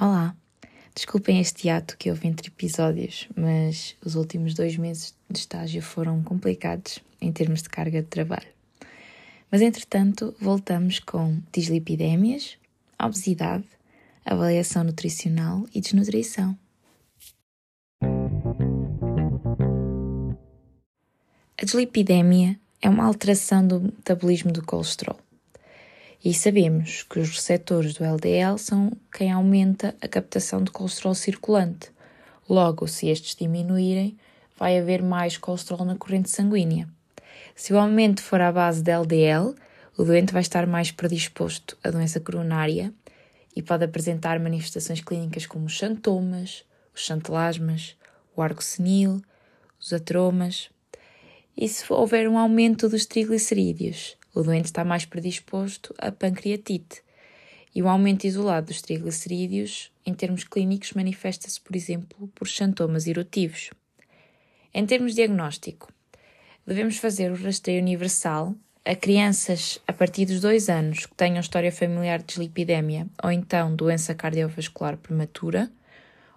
Olá! Desculpem este ato que houve entre episódios, mas os últimos dois meses de estágio foram complicados em termos de carga de trabalho. Mas entretanto, voltamos com dislipidémias, obesidade, avaliação nutricional e desnutrição. A dislipidemia é uma alteração do metabolismo do colesterol. E sabemos que os receptores do LDL são quem aumenta a captação de colesterol circulante. Logo, se estes diminuírem, vai haver mais colesterol na corrente sanguínea. Se o aumento for à base de LDL, o doente vai estar mais predisposto à doença coronária e pode apresentar manifestações clínicas como os xantomas, os xantelasmas, o arco senil, os atromas. E se houver um aumento dos triglicerídeos, o doente está mais predisposto a pancreatite. E o aumento isolado dos triglicerídeos, em termos clínicos, manifesta-se, por exemplo, por xantomas eruptivos. Em termos de diagnóstico, devemos fazer o rastreio universal a crianças a partir dos dois anos que tenham história familiar de dislipidemia ou então doença cardiovascular prematura,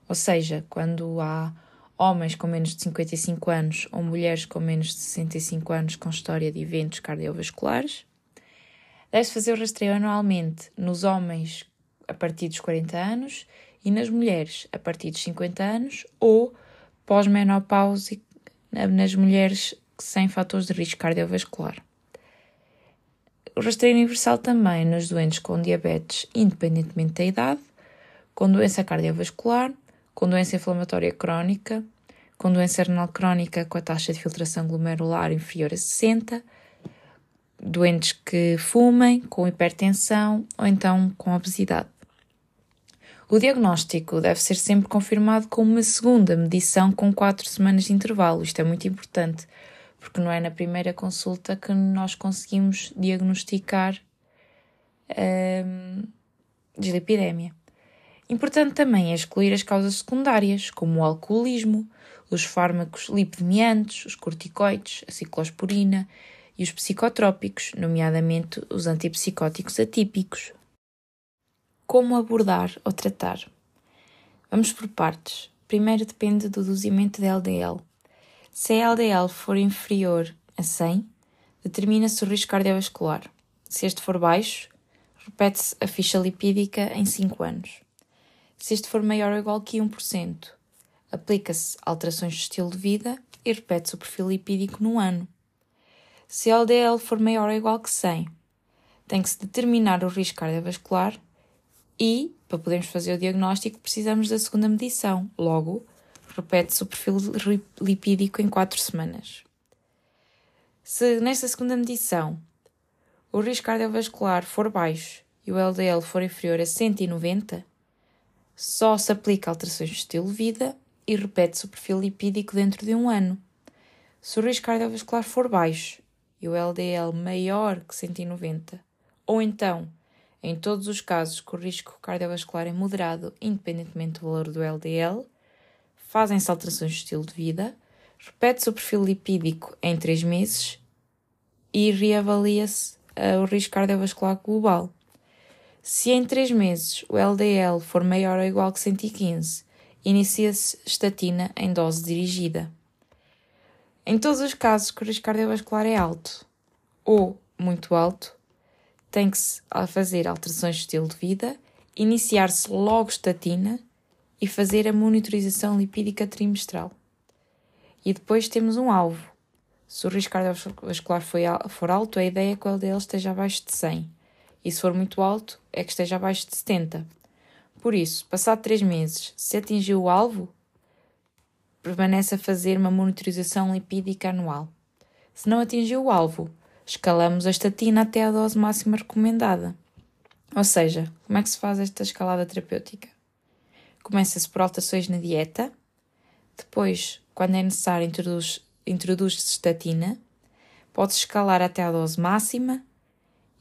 ou seja, quando há homens com menos de 55 anos ou mulheres com menos de 65 anos com história de eventos cardiovasculares. Deve-se fazer o rastreio anualmente nos homens a partir dos 40 anos e nas mulheres a partir dos 50 anos ou pós-menopausa nas mulheres sem fatores de risco cardiovascular. O rastreio universal também nos doentes com diabetes, independentemente da idade, com doença cardiovascular, com doença inflamatória crónica, com doença renal crónica com a taxa de filtração glomerular inferior a 60, doentes que fumem, com hipertensão ou então com obesidade. O diagnóstico deve ser sempre confirmado com uma segunda medição com 4 semanas de intervalo. Isto é muito importante, porque não é na primeira consulta que nós conseguimos diagnosticar hum, dislipidemia. Importante também é excluir as causas secundárias, como o alcoolismo, os fármacos lipidemiantes, os corticoides, a ciclosporina e os psicotrópicos, nomeadamente os antipsicóticos atípicos. Como abordar ou tratar? Vamos por partes. Primeiro depende do dozimento de LDL. Se a LDL for inferior a 100, determina-se o risco cardiovascular. Se este for baixo, repete-se a ficha lipídica em 5 anos. Se este for maior ou igual que 1%, aplica-se alterações de estilo de vida e repete-se o perfil lipídico no ano. Se a LDL for maior ou igual que 100, tem que se determinar o risco cardiovascular e, para podermos fazer o diagnóstico, precisamos da segunda medição. Logo, repete-se o perfil lipídico em 4 semanas. Se nesta segunda medição o risco cardiovascular for baixo e o LDL for inferior a 190, só se aplica alterações de estilo de vida e repete-se o perfil lipídico dentro de um ano. Se o risco cardiovascular for baixo e o LDL maior que 190, ou então, em todos os casos que o risco cardiovascular é moderado, independentemente do valor do LDL, fazem-se alterações de estilo de vida, repete-se o perfil lipídico em 3 meses e reavalia-se uh, o risco cardiovascular global. Se em 3 meses o LDL for maior ou igual que 115, inicia-se estatina em dose dirigida. Em todos os casos que o risco cardiovascular é alto ou muito alto, tem que se fazer alterações de estilo de vida, iniciar-se logo estatina e fazer a monitorização lipídica trimestral. E depois temos um alvo. Se o risco cardiovascular for alto, a ideia é que o LDL esteja abaixo de 100. E se for muito alto, é que esteja abaixo de 70. Por isso, passado 3 meses, se atingiu o alvo, permanece a fazer uma monitorização lipídica anual. Se não atingiu o alvo, escalamos a estatina até a dose máxima recomendada. Ou seja, como é que se faz esta escalada terapêutica? Começa-se por alterações na dieta, depois, quando é necessário, introduz, introduz-se estatina, pode-se escalar até a dose máxima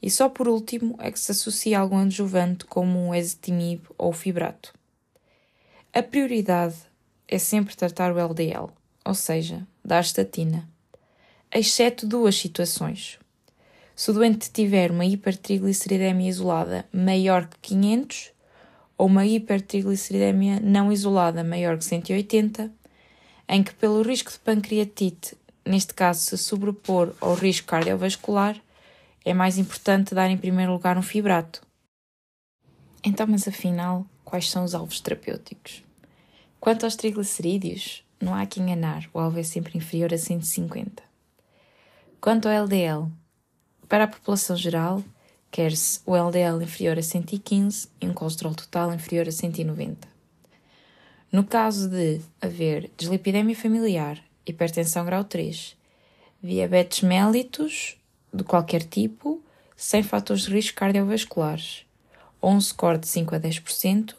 e só por último é que se associa algum adjuvante como o ezetimibe ou o fibrato. A prioridade é sempre tratar o LDL, ou seja, dar estatina, exceto duas situações. Se o doente tiver uma hipertrigliceridemia isolada maior que 500 ou uma hipertrigliceridemia não isolada maior que 180, em que, pelo risco de pancreatite, neste caso se sobrepor ao risco cardiovascular, é mais importante dar em primeiro lugar um fibrato. Então, mas afinal, quais são os alvos terapêuticos? Quanto aos triglicerídeos, não há que enganar, o alvo é sempre inferior a 150. Quanto ao LDL, para a população geral, quer-se o LDL inferior a 115 e um colesterol total inferior a 190. No caso de haver dislipidemia familiar, hipertensão grau 3, diabetes mellitus de qualquer tipo, sem fatores de risco cardiovasculares, ou um score de 5 a 10%,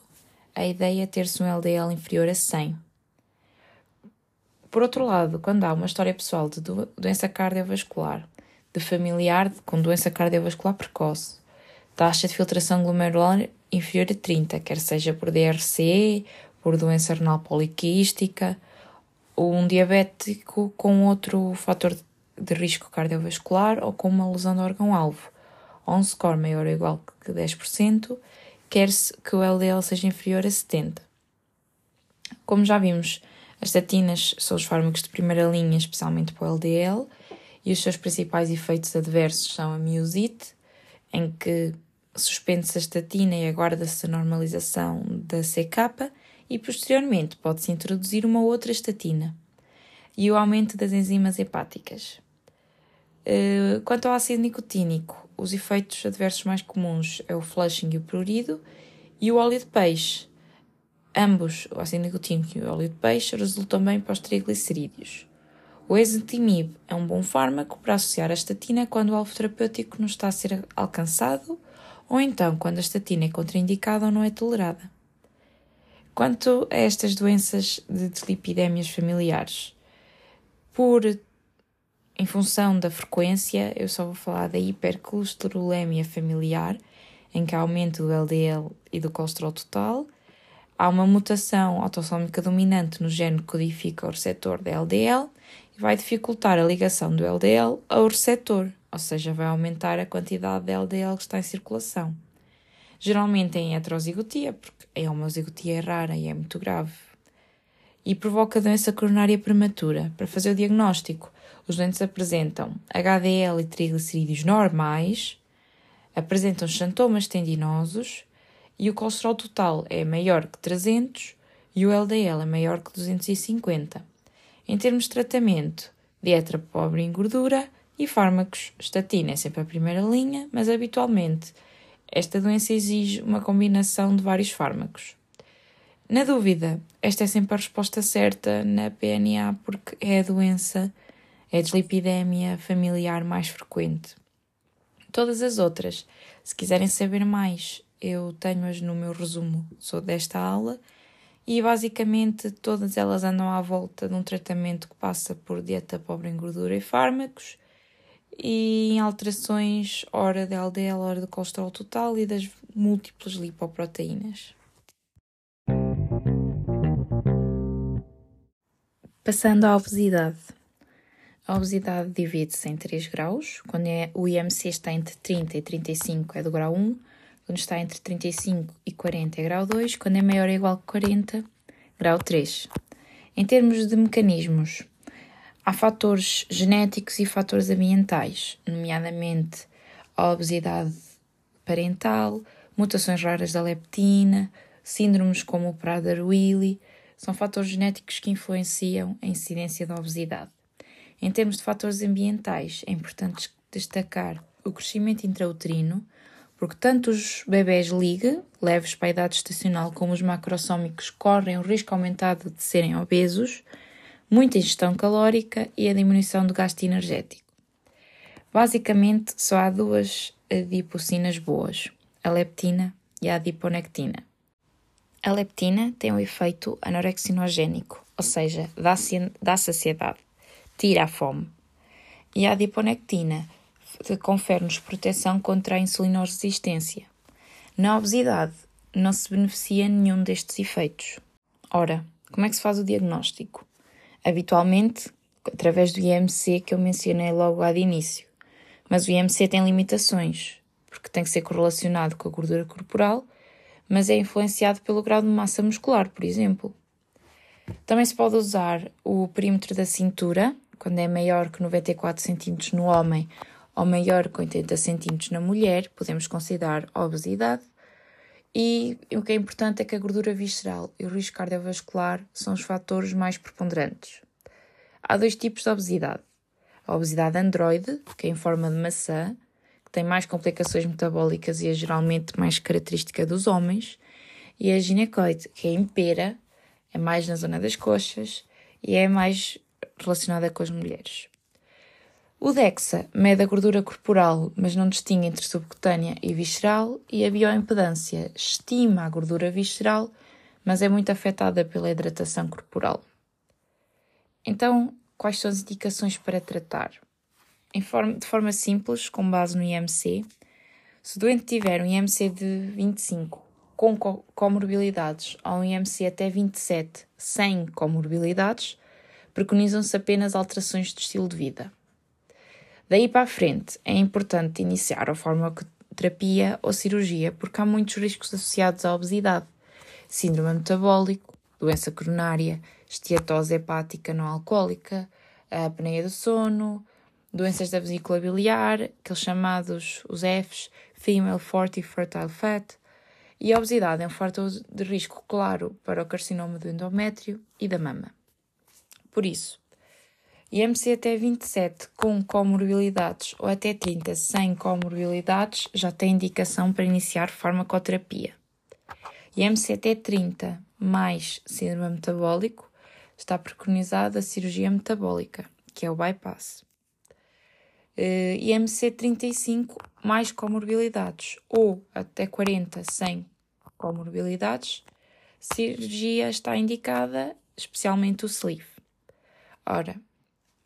a ideia é ter-se um LDL inferior a 100. Por outro lado, quando há uma história pessoal de doença cardiovascular, de familiar com doença cardiovascular precoce, taxa de filtração glomerular inferior a 30, quer seja por DRC, por doença renal poliquística, ou um diabético com outro fator de risco cardiovascular ou com uma lesão do órgão-alvo, ou um score maior ou igual que 10%, quer-se que o LDL seja inferior a 70. Como já vimos, as estatinas são os fármacos de primeira linha, especialmente para o LDL, e os seus principais efeitos adversos são a miosite, em que suspende-se a estatina e aguarda-se a normalização da CK, e posteriormente pode-se introduzir uma outra estatina, e o aumento das enzimas hepáticas. Eh, quanto ao ácido nicotínico, os efeitos adversos mais comuns é o flushing e o prurido, e o óleo de peixe. Ambos, o ácido nicotínico e o óleo de peixe, resultam bem para os triglicerídeos. O ezetimibe é um bom fármaco para associar a estatina quando o alvo terapêutico não está a ser alcançado ou então quando a estatina é contraindicada ou não é tolerada. Quanto a estas doenças de dislipidémias familiares, por em função da frequência, eu só vou falar da hipercolesterolemia familiar, em que há aumento do LDL e do colesterol total. Há uma mutação autossómica dominante no gene que codifica o receptor da LDL e vai dificultar a ligação do LDL ao receptor, ou seja, vai aumentar a quantidade de LDL que está em circulação. Geralmente em heterozigotia, porque a homozigotia é rara e é muito grave. E provoca doença coronária prematura. Para fazer o diagnóstico, os doentes apresentam HDL e triglicerídeos normais, apresentam sintomas tendinosos e o colesterol total é maior que 300 e o LDL é maior que 250. Em termos de tratamento, dieta pobre em gordura e fármacos. Estatina é sempre a primeira linha, mas habitualmente esta doença exige uma combinação de vários fármacos. Na dúvida, esta é sempre a resposta certa na PNA porque é a doença, é a dislipidemia familiar mais frequente. Todas as outras, se quiserem saber mais, eu tenho-as no meu resumo sobre desta aula e basicamente todas elas andam à volta de um tratamento que passa por dieta pobre em gordura e fármacos e em alterações hora de LDL, hora de colesterol total e das múltiplas lipoproteínas. Passando à obesidade. A obesidade divide-se em 3 graus. Quando é, o IMC está entre 30 e 35 é do grau 1, quando está entre 35 e 40 é grau 2, quando é maior ou igual que 40, grau 3. Em termos de mecanismos, há fatores genéticos e fatores ambientais, nomeadamente a obesidade parental, mutações raras da leptina, síndromes como o Prader-Willi, são fatores genéticos que influenciam a incidência da obesidade. Em termos de fatores ambientais, é importante destacar o crescimento intrauterino, porque tanto os bebés liga, leves para a idade estacional, como os macrosómicos correm o risco aumentado de serem obesos, muita ingestão calórica e a diminuição do gasto energético. Basicamente, só há duas adipocinas boas, a leptina e a adiponectina. A leptina tem um efeito anorexinogénico, ou seja, dá, dá saciedade, tira a fome. E a adiponectina confere-nos proteção contra a insulinoresistência. Na obesidade, não se beneficia nenhum destes efeitos. Ora, como é que se faz o diagnóstico? Habitualmente, através do IMC que eu mencionei logo lá de início. Mas o IMC tem limitações, porque tem que ser correlacionado com a gordura corporal, mas é influenciado pelo grau de massa muscular, por exemplo. Também se pode usar o perímetro da cintura, quando é maior que 94 cm no homem ou maior que 80 cm na mulher, podemos considerar obesidade. E o que é importante é que a gordura visceral e o risco cardiovascular são os fatores mais preponderantes. Há dois tipos de obesidade. A obesidade androide, que é em forma de maçã, tem mais complicações metabólicas e é geralmente mais característica dos homens, e a ginecoide, que é em pera, é mais na zona das coxas e é mais relacionada com as mulheres. O DEXA mede a gordura corporal, mas não distingue entre subcutânea e visceral, e a bioimpedância estima a gordura visceral, mas é muito afetada pela hidratação corporal. Então, quais são as indicações para tratar? Forma, de forma simples, com base no IMC, se o doente tiver um IMC de 25 com comorbilidades ou um IMC até 27 sem comorbilidades, preconizam-se apenas alterações de estilo de vida. Daí para a frente, é importante iniciar a farmacoterapia ou cirurgia porque há muitos riscos associados à obesidade, síndrome metabólico, doença coronária, esteatose hepática não alcoólica, apneia do sono, doenças da vesícula biliar, aqueles chamados os Fs, Female Forty Fertile Fat, e a obesidade é um fator de risco claro para o carcinoma do endométrio e da mama. Por isso, IMC até 27 com comorbilidades ou até 30 sem comorbilidades já tem indicação para iniciar farmacoterapia. IMC até 30 mais síndrome metabólico está preconizada a cirurgia metabólica, que é o bypass. Uh, IMC 35 mais comorbilidades ou até 40 sem comorbilidades, cirurgia está indicada, especialmente o sleeve. Ora,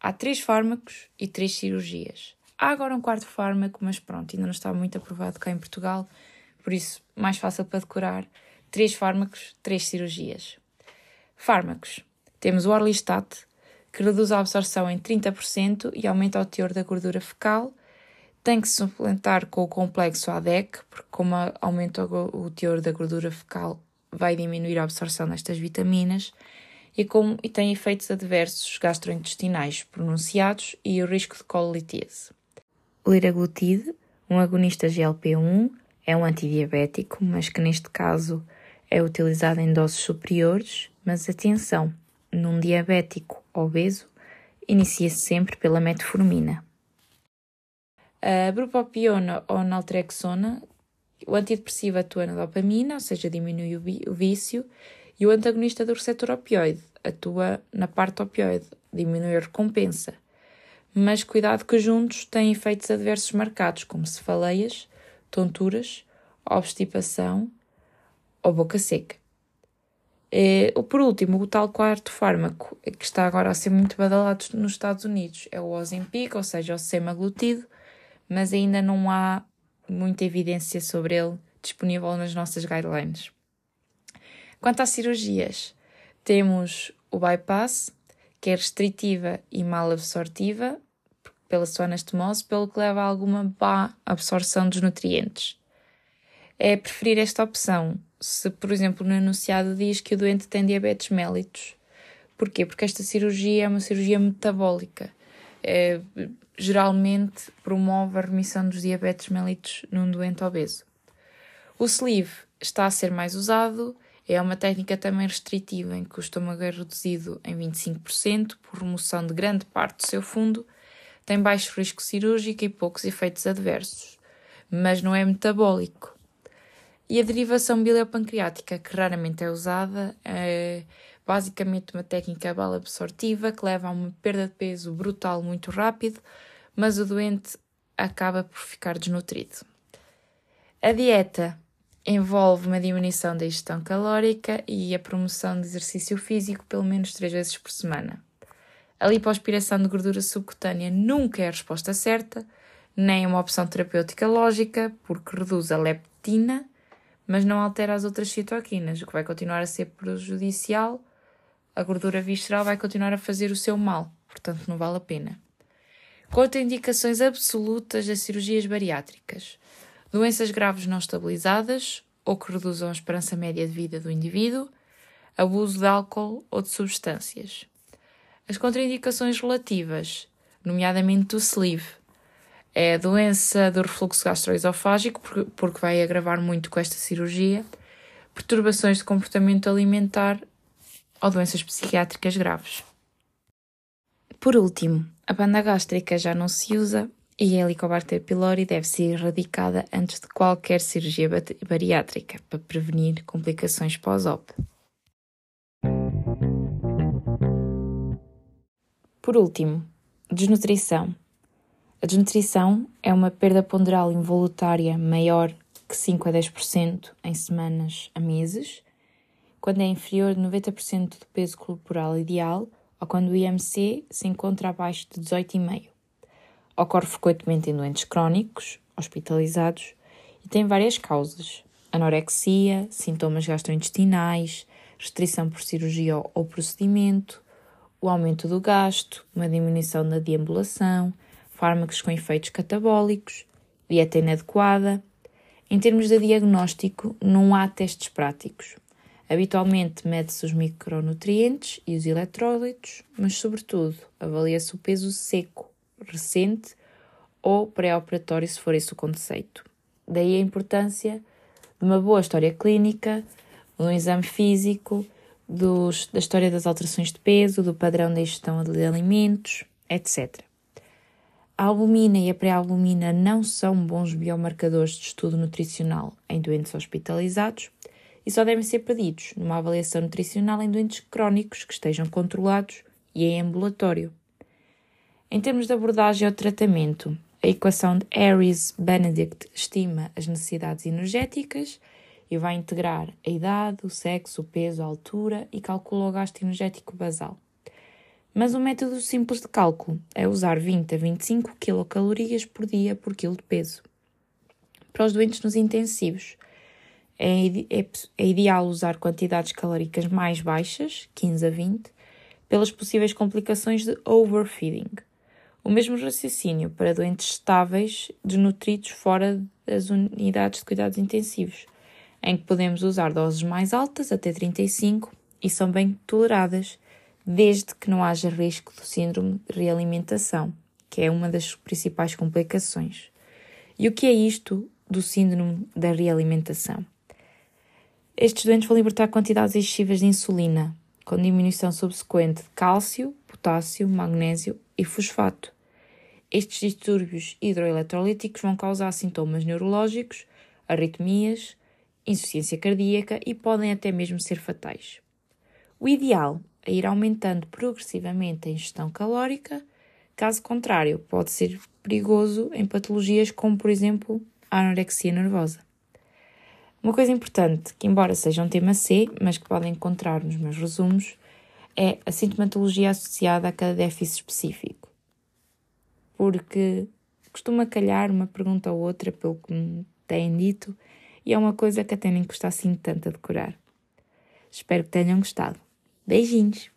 há três fármacos e três cirurgias. Há agora um quarto fármaco, mas pronto, ainda não está muito aprovado cá em Portugal, por isso, mais fácil para decorar. Três fármacos, três cirurgias. Fármacos. Temos o Orlistat, que reduz a absorção em 30% e aumenta o teor da gordura fecal. Tem que se suplementar com o complexo ADEC, porque como aumenta o teor da gordura fecal, vai diminuir a absorção destas vitaminas e, com, e tem efeitos adversos gastrointestinais pronunciados e o risco de cololitese. O liraglutide, um agonista GLP-1, é um antidiabético, mas que neste caso é utilizado em doses superiores, mas atenção, num diabético obeso, inicia-se sempre pela metformina. A bupropiona ou naltrexona, o antidepressivo atua na dopamina, ou seja, diminui o vício, e o antagonista do receptor opioide atua na parte opioide, diminui a recompensa. Mas cuidado que juntos têm efeitos adversos marcados, como cefaleias, tonturas, obstipação ou boca seca. E, por último, o tal quarto fármaco, que está agora a ser muito badalado nos Estados Unidos, é o Ozempic, ou seja, o semaglutido, mas ainda não há muita evidência sobre ele disponível nas nossas guidelines. Quanto às cirurgias, temos o bypass, que é restritiva e mal absortiva pela sua anastomose, pelo que leva a alguma má absorção dos nutrientes. É preferir esta opção se, por exemplo, no enunciado diz que o doente tem diabetes mellitus. Porquê? Porque esta cirurgia é uma cirurgia metabólica. É, geralmente promove a remissão dos diabetes mellitus num doente obeso. O sleeve está a ser mais usado é uma técnica também restritiva, em que o estômago é reduzido em 25% por remoção de grande parte do seu fundo, tem baixo risco cirúrgico e poucos efeitos adversos, mas não é metabólico. E a derivação biliopancreática, que raramente é usada, é basicamente uma técnica bala absortiva que leva a uma perda de peso brutal muito rápido, mas o doente acaba por ficar desnutrido. A dieta envolve uma diminuição da ingestão calórica e a promoção de exercício físico pelo menos três vezes por semana. A lipoaspiração de gordura subcutânea nunca é a resposta certa, nem uma opção terapêutica lógica, porque reduz a leptina, mas não altera as outras citoquinas, o que vai continuar a ser prejudicial. A gordura visceral vai continuar a fazer o seu mal, portanto não vale a pena. Contraindicações absolutas das cirurgias bariátricas doenças graves não estabilizadas, ou que reduzam a esperança média de vida do indivíduo, abuso de álcool ou de substâncias. As contraindicações relativas, nomeadamente do sleeve, é a doença do refluxo gastroesofágico, porque vai agravar muito com esta cirurgia, perturbações de comportamento alimentar ou doenças psiquiátricas graves. Por último, a banda gástrica já não se usa e a Helicobacter pylori deve ser erradicada antes de qualquer cirurgia bariátrica para prevenir complicações pós-op. Por último, desnutrição. A desnutrição é uma perda ponderal involuntária maior que 5 a 10% em semanas a meses, quando é inferior de 90% do peso corporal ideal ou quando o IMC se encontra abaixo de 18,5. Ocorre frequentemente em doentes crónicos, hospitalizados, e tem várias causas: anorexia, sintomas gastrointestinais, restrição por cirurgia ou procedimento, o aumento do gasto, uma diminuição da deambulação, fármacos com efeitos catabólicos, dieta inadequada. Em termos de diagnóstico, não há testes práticos. Habitualmente mede-se os micronutrientes e os eletrólitos, mas, sobretudo, avalia-se o peso seco, recente ou pré-operatório, se for esse o conceito. Daí a importância de uma boa história clínica, de um exame físico, dos, da história das alterações de peso, do padrão da ingestão de alimentos, etc. A albumina e a pré-albumina não são bons biomarcadores de estudo nutricional em doentes hospitalizados e só devem ser pedidos numa avaliação nutricional em doentes crónicos que estejam controlados e em ambulatório. Em termos de abordagem ao tratamento, a equação de Harris-Benedict estima as necessidades energéticas e vai integrar a idade, o sexo, o peso, a altura e calcula o gasto energético basal. Mas um método simples de cálculo é usar 20 a 25 quilocalorias por dia por quilo de peso. Para os doentes nos intensivos, é, é, é ideal usar quantidades calóricas mais baixas, 15 a 20, pelas possíveis complicações de overfeeding. O mesmo raciocínio para doentes estáveis desnutridos fora das unidades de cuidados intensivos, em que podemos usar doses mais altas, até 35, e são bem toleradas, desde que não haja risco do síndrome de realimentação, que é uma das principais complicações. E o que é isto do síndrome da realimentação? Estes doentes vão libertar quantidades excessivas de insulina, com diminuição subsequente de cálcio, potássio, magnésio e fosfato. Estes distúrbios hidroeletrolíticos vão causar sintomas neurológicos, arritmias, insuficiência cardíaca e podem até mesmo ser fatais. O ideal é ir aumentando progressivamente a ingestão calórica, caso contrário, pode ser perigoso em patologias como, por exemplo, a anorexia nervosa. Uma coisa importante, que embora seja um tema C, mas que podem encontrar nos meus resumos, é a sintomatologia associada a cada déficit específico. Porque costuma calhar uma pergunta ou outra, pelo que me têm dito, e é uma coisa que até nem custa assim tanto a decorar. Espero que tenham gostado. Beijinhos!